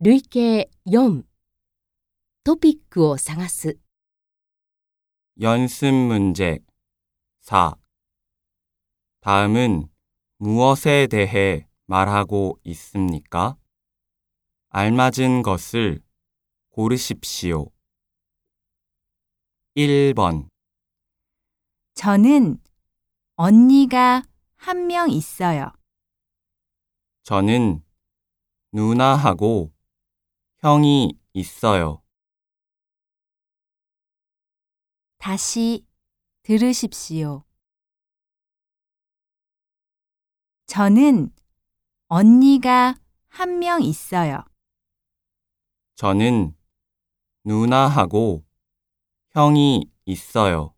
累計4トピックを探す 연습 문제 4. 다음은 무엇에 대해 말하고 있습니까? 알맞은 것을 고르십시오. 1번, 저는 언니가 한 명 있어요. 저는 누나하고 형이 있어요. 다시 들으십시오. 저는 언니가 한 명 있어요. 저는 누나하고 형이 있어요.